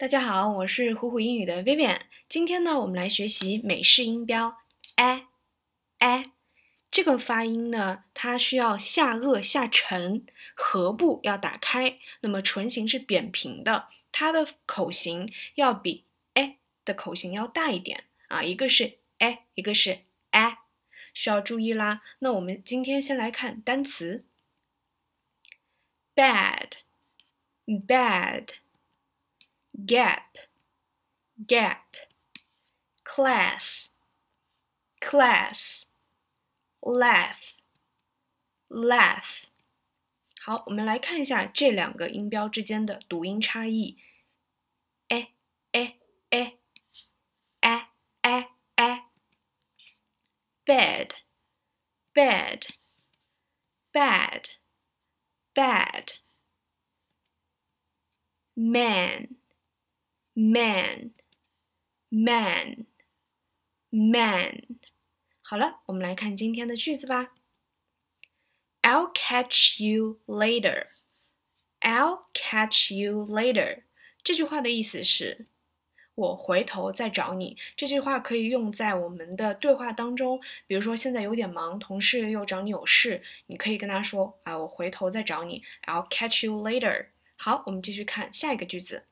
大家好，我是虎虎英语的 Vivian。今天呢，我们来学习美式音标 a a 这个发音呢，它需要下颚下沉，颌部要打开，那么唇形是扁平的，它的口型要比 a 的口型要大一点啊，一个是 a，一个是 a，需要注意啦。那我们今天先来看单词，bad，bad。gap, gap, class, class, laugh, laugh。好，我们来看一下这两个音标之间的读音差异。a a a a a a bed bed bad bad man Man, man, man。好了，我们来看今天的句子吧。I'll catch you later. I'll catch you later. 这句话的意思是，我回头再找你。这句话可以用在我们的对话当中，比如说现在有点忙，同事又找你有事，你可以跟他说啊，我回头再找你。I'll catch you later. 好，我们继续看下一个句子。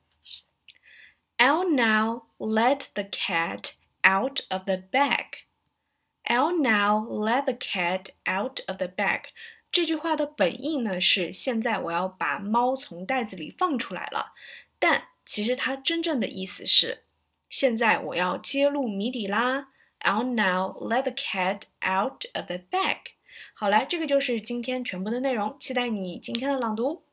I'll now let the cat out of the bag. I'll now let the cat out of the bag. 这句话的本意呢是现在我要把猫从袋子里放出来了，但其实它真正的意思是现在我要揭露谜底啦。I'll now let the cat out of the bag. 好了，这个就是今天全部的内容，期待你今天的朗读。